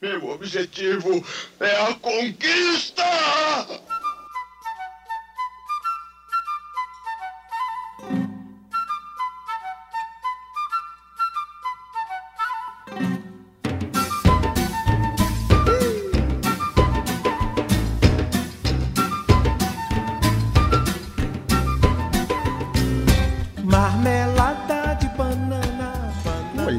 Meu objetivo é a conquista!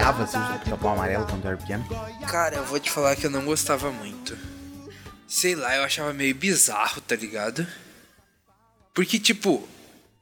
Eu olhava assim o pica-pau amarelo quando eu era pequeno. Cara, eu vou te falar que eu não gostava muito. Sei lá, eu achava meio bizarro, tá ligado? Porque, tipo,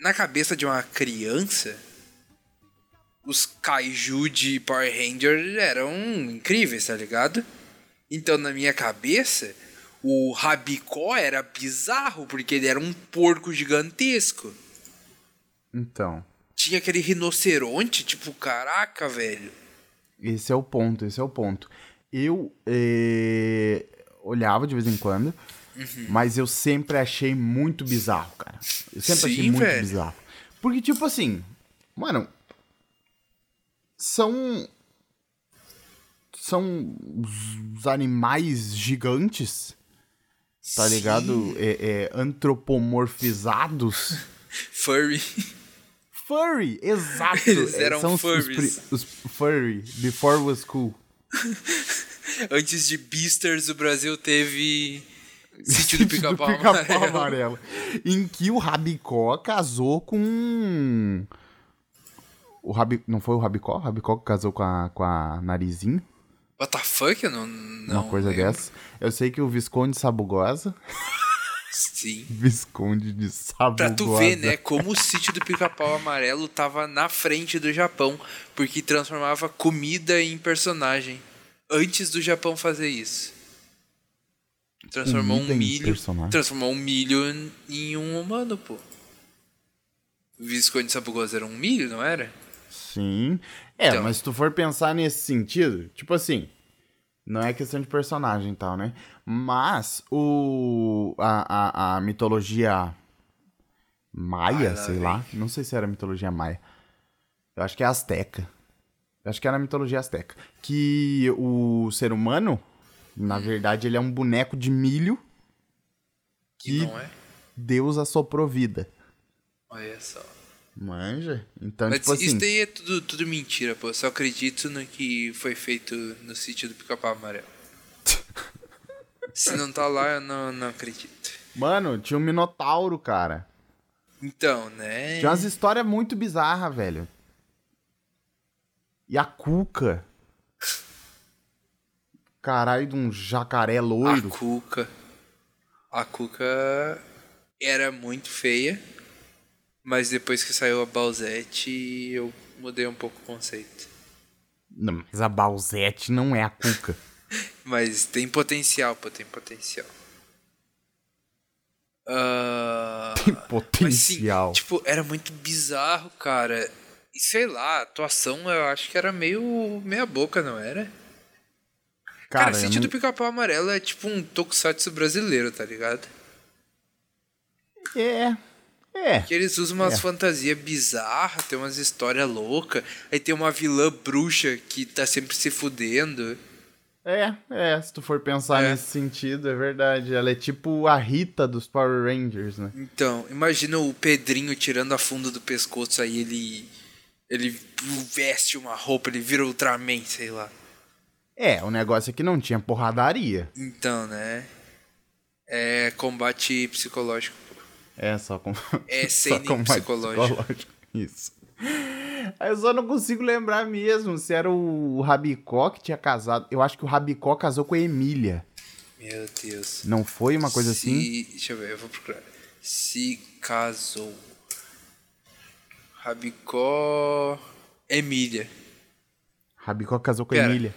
na cabeça de uma criança, os kaiju de Power Ranger eram incríveis, tá ligado? Então, na minha cabeça, o Rabicó era bizarro, porque ele era um porco gigantesco. Então, Tinha aquele rinoceronte, tipo, caraca, velho. Esse é o ponto, esse é o ponto. Eu eh, olhava de vez em quando, Uhum. mas eu sempre achei muito bizarro, cara. Eu sempre achei Sim, muito velho. bizarro. Porque, tipo assim, mano, são. São os animais gigantes, tá ligado? É, é, antropomorfizados. Furry. Furry, exato. Eles É, eram são os- os furries. pri- Os, furry, before was cool. Antes de Beasters, o Brasil teve. Sítio do Pica-Pau Pica-Pau Amarelo. Amarelo. Em que o Rabicó casou com. O Rabi... Não foi o Rabicó? O Rabicó que casou com a, com a Narizinho? What the fuck? Eu não. não uma coisa lembro. dessa. Eu sei que o Visconde Sabugosa. Sim. Visconde de Sabugosa. Pra tu ver, né, como o sítio do pica-pau amarelo tava na frente do Japão, porque transformava comida em personagem. Antes do Japão fazer isso. Transformou Comida um milho. personagem? Transformou um milho em- um humano, pô. O Visconde Sabugosa era um milho, não era? Sim. É, Então. mas se tu for pensar nesse sentido, tipo assim, não é questão de personagem e tal, né? Mas o a, a, a mitologia maia, Ai, lá sei vem. lá, não sei se era mitologia maia. Eu acho que é azteca. Eu acho que era mitologia azteca. Que o ser humano, na verdade, ele é um boneco de milho Que que não é? Deus assoprou vida. Olha só. Manja? Então, Mas tipo assim. isso daí é tudo, tudo mentira, pô. Eu só acredito no que foi feito no sítio do pica-pau amarelo. Se não tá lá, eu não, não acredito. Mano, tinha um minotauro, cara. Então, né? Tinha umas histórias muito bizarras, velho. E a Cuca. Caralho, de um jacaré A loiro. Cuca. A Cuca era muito feia. Mas depois que saiu a Balzete, eu mudei um pouco o conceito. Não, mas a Balzete não é a Cuca. Mas tem potencial, pô, tem potencial. Ah, Mas sim, Potencial. tipo, era muito bizarro, cara. E sei lá, a atuação eu acho que era meio meia boca, não era? Cara, cara, Sítio não- do Pica-Pau Amarelo é tipo um tokusatsu brasileiro, tá ligado? É. É. Que eles usam umas É. fantasias bizarras, tem umas histórias loucas. Aí tem uma vilã bruxa que tá sempre se fudendo. É, é. Se tu for pensar É. nesse sentido, é verdade. Ela é tipo a Rita dos Power Rangers, né? Então, imagina o Pedrinho tirando a funda do pescoço, aí ele. Ele veste uma roupa, ele vira Ultraman, sei lá. É, o negócio é que não tinha porradaria. Então, né? É combate psicológico. É, só com. É só sem com mais psicológico. Isso. Aí Eu só não consigo lembrar mesmo se era o Rabicó que tinha casado. Eu acho que o Rabicó casou com a Emília. Meu Deus. Não foi uma coisa Se- assim? Deixa eu ver, eu vou procurar. Se casou. Rabicó. Emília. Rabicó casou com a Pera. Emília.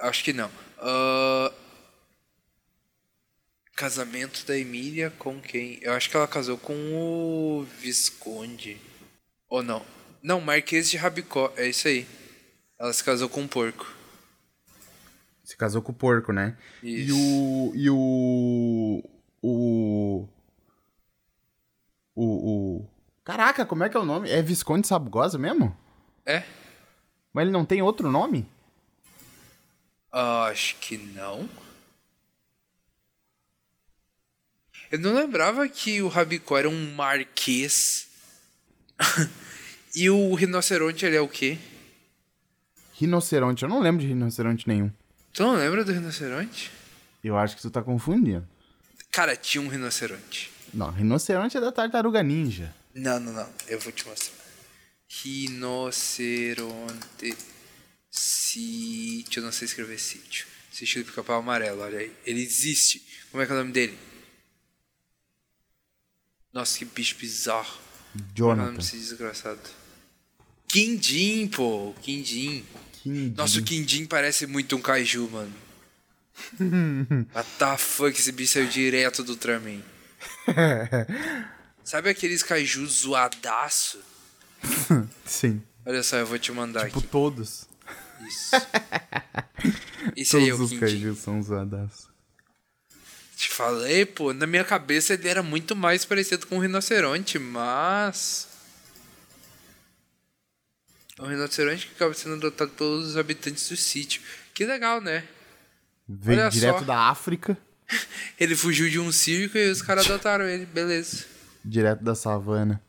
Acho que não. Ah, Casamento da Emília com quem? Eu acho que ela casou com o Visconde. Ou não? Não, Marquês de Rabicó. É isso aí. Ela se casou com um porco. Se casou com o porco, né? E Isso. o. E o. O. O. o... Caraca, como é que é o nome? É Visconde Sabugosa mesmo? É? Mas ele não tem outro nome? Ah, acho que não. Eu não lembrava que o Rabicó era um marquês. e o rinoceronte, ele é o quê? Rinoceronte, eu não lembro de rinoceronte nenhum. Tu não lembra do rinoceronte? Eu acho que tu tá confundindo. Cara, tinha um rinoceronte. Não, rinoceronte é da tartaruga ninja. Não, não, não. Eu vou te mostrar. Rinoceronte. Sítio. Eu não sei escrever sítio. Sítio do pica-pau amarelo, olha aí. Ele existe. Como é que é o nome dele? Nossa, que bicho bizarro. Nome Jonathan. desse desgraçado? Quindim, pô. Quindim. Quindim. Nossa, o Quindim parece muito um kaiju, mano. What the fuck, esse bicho saiu direto do Ultraman. Sabe aqueles kaijus zoadaço? Sim. Olha só, eu vou te mandar Tipo, aqui. todos. Isso. Esse aí é o Todos os kaijus são zoadaços. Te falei, pô, na minha cabeça ele era muito mais parecido com um rinoceronte, mas. É um rinoceronte que acaba sendo adotado pelos habitantes do sítio. Que legal, né? Veio Olha direto só. da África, Ele fugiu de um circo e os caras adotaram ele, beleza. direto da savana.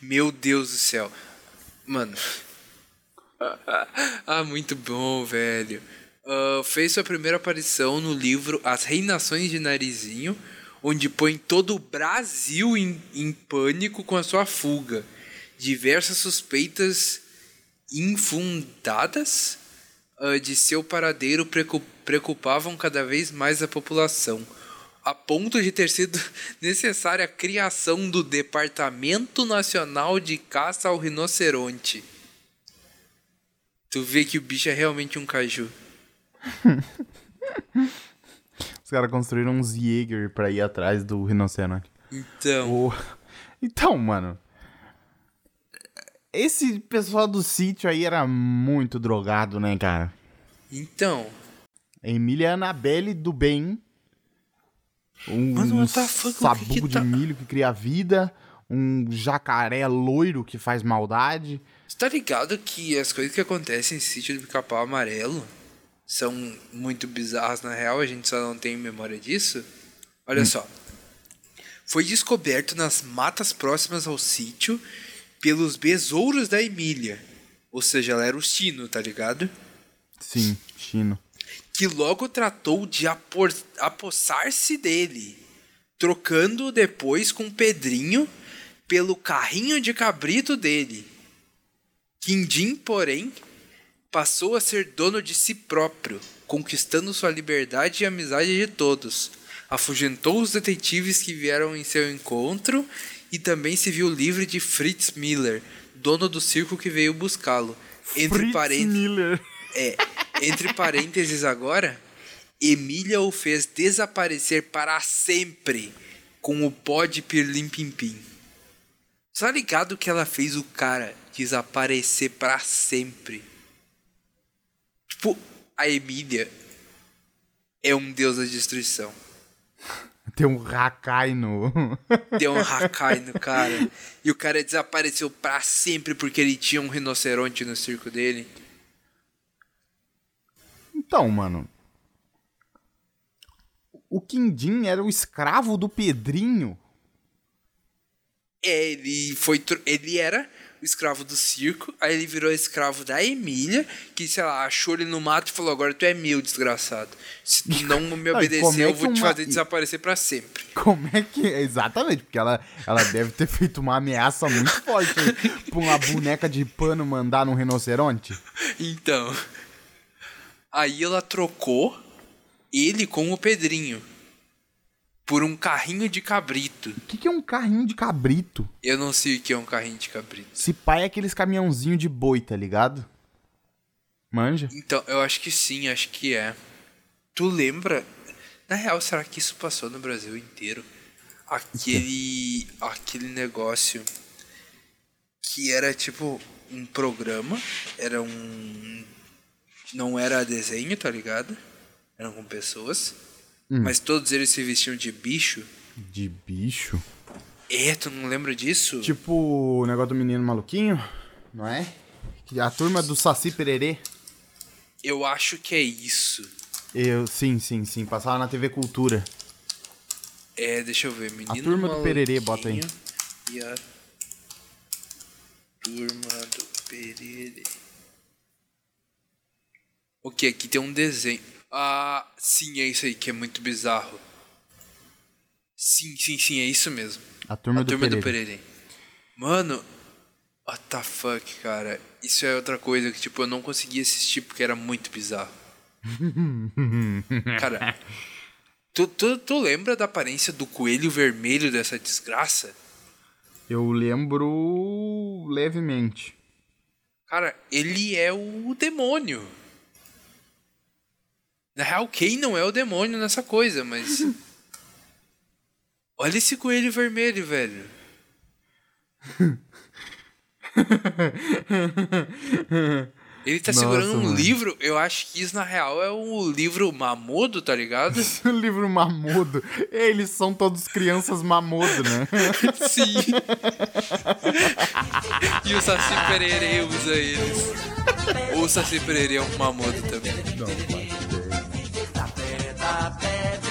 Meu Deus do céu. Mano. ah, muito bom, velho. Ah, fez sua primeira aparição no livro As Reinações de Narizinho, onde põe todo o Brasil em, em pânico com a sua fuga. Diversas suspeitas infundadas ah, de seu paradeiro preocupavam cada vez mais a população, a ponto de ter sido necessária a criação do Departamento Nacional de Caça ao Rinoceronte. Tu vê que o bicho é realmente um caju. Os caras construíram uns Jäger pra ir atrás do rinoceronte. Então, O- Então, mano. Esse pessoal do sítio aí era muito drogado, né, cara? então, Emília Annabelle do bem. Um, Mano, um que sabugo que de tá- milho que cria vida. Um jacaré loiro que faz maldade. você tá ligado que as coisas que acontecem em sítio do pica-pau amarelo são muito bizarras na real, a gente só não tem memória disso? Olha só. Foi descoberto nas matas próximas ao sítio pelos besouros da Emília. Ou seja, ela era o sino, tá ligado? Sim, chino. que logo tratou de apossar-se dele, trocando depois com Pedrinho pelo carrinho de cabrito dele. Quindim, porém, passou a ser dono de si próprio, conquistando sua liberdade e amizade de todos. Afugentou os detetives que vieram em seu encontro e também se viu livre de Fritz Miller, dono do circo que veio buscá-lo. Entre Fritz parênteses. Miller. É, entre parênteses agora, Emília o fez desaparecer para sempre com o pó de pirlim pim pim. Tá ligado que ela fez o cara desaparecer para sempre? Tipo, a Emília é um deus da destruição. Tem um Hakai no. Deu um Hakai no cara. E o cara desapareceu para sempre porque ele tinha um rinoceronte no circo dele. Então, mano. O Quindim era o escravo do Pedrinho. É, ele foi. Ele era escravo do circo, aí ele virou escravo da Emília, que, sei lá, achou ele no mato e falou: agora tu é meu, desgraçado. Se tu não me Não, obedecer, como é eu vou te uma- fazer desaparecer pra sempre. Como é que. Exatamente, porque ela, ela deve ter feito uma ameaça muito forte pra uma boneca de pano mandar num rinoceronte. Então. Aí ela trocou ele com o Pedrinho. Por um carrinho de cabrito. O que, que é um carrinho de cabrito? Eu não sei o que é um carrinho de cabrito. Se pai é aqueles caminhãozinho de boi, tá ligado? Manja? Então, eu acho que sim, acho que é. Tu lembra? Na real, será que isso passou no Brasil inteiro? Aquele. aquele negócio que era tipo um programa, era um. Não era desenho, tá ligado? Eram com pessoas. Mas todos eles se vestiam de bicho. De bicho? É, tu não lembra disso? Tipo o negócio do menino maluquinho, não é? A turma do Saci Pererê. Eu acho que é isso. Eu, sim, sim, sim. Passava na TV Cultura. É, deixa eu ver. Menino A turma do Pererê, bota aí. E a turma do Pererê. Ok, aqui tem um desenho. Ah, sim, é isso aí, que é muito bizarro. Sim, sim, sim, é isso mesmo. A turma, a do, turma do Pereira. Mano, what the fuck, cara. Isso é outra coisa que, tipo, eu não conseguia assistir porque era muito bizarro. cara, tu, tu, tu lembra da aparência do coelho vermelho dessa desgraça? Eu lembro levemente. Cara, ele é o demônio. Na real, quem não é o demônio nessa coisa, mas. Olha esse coelho vermelho, velho. Ele tá Nossa, segurando um mano. livro. Eu acho que isso, na real, é o livro Mamodo, tá ligado? o livro Mamodo. Eles são todos crianças Mamodo, né? Sim. e o Saci Pererê usa eles. Ou o Saci Pererê é um Mamodo também. Não, vai. papel.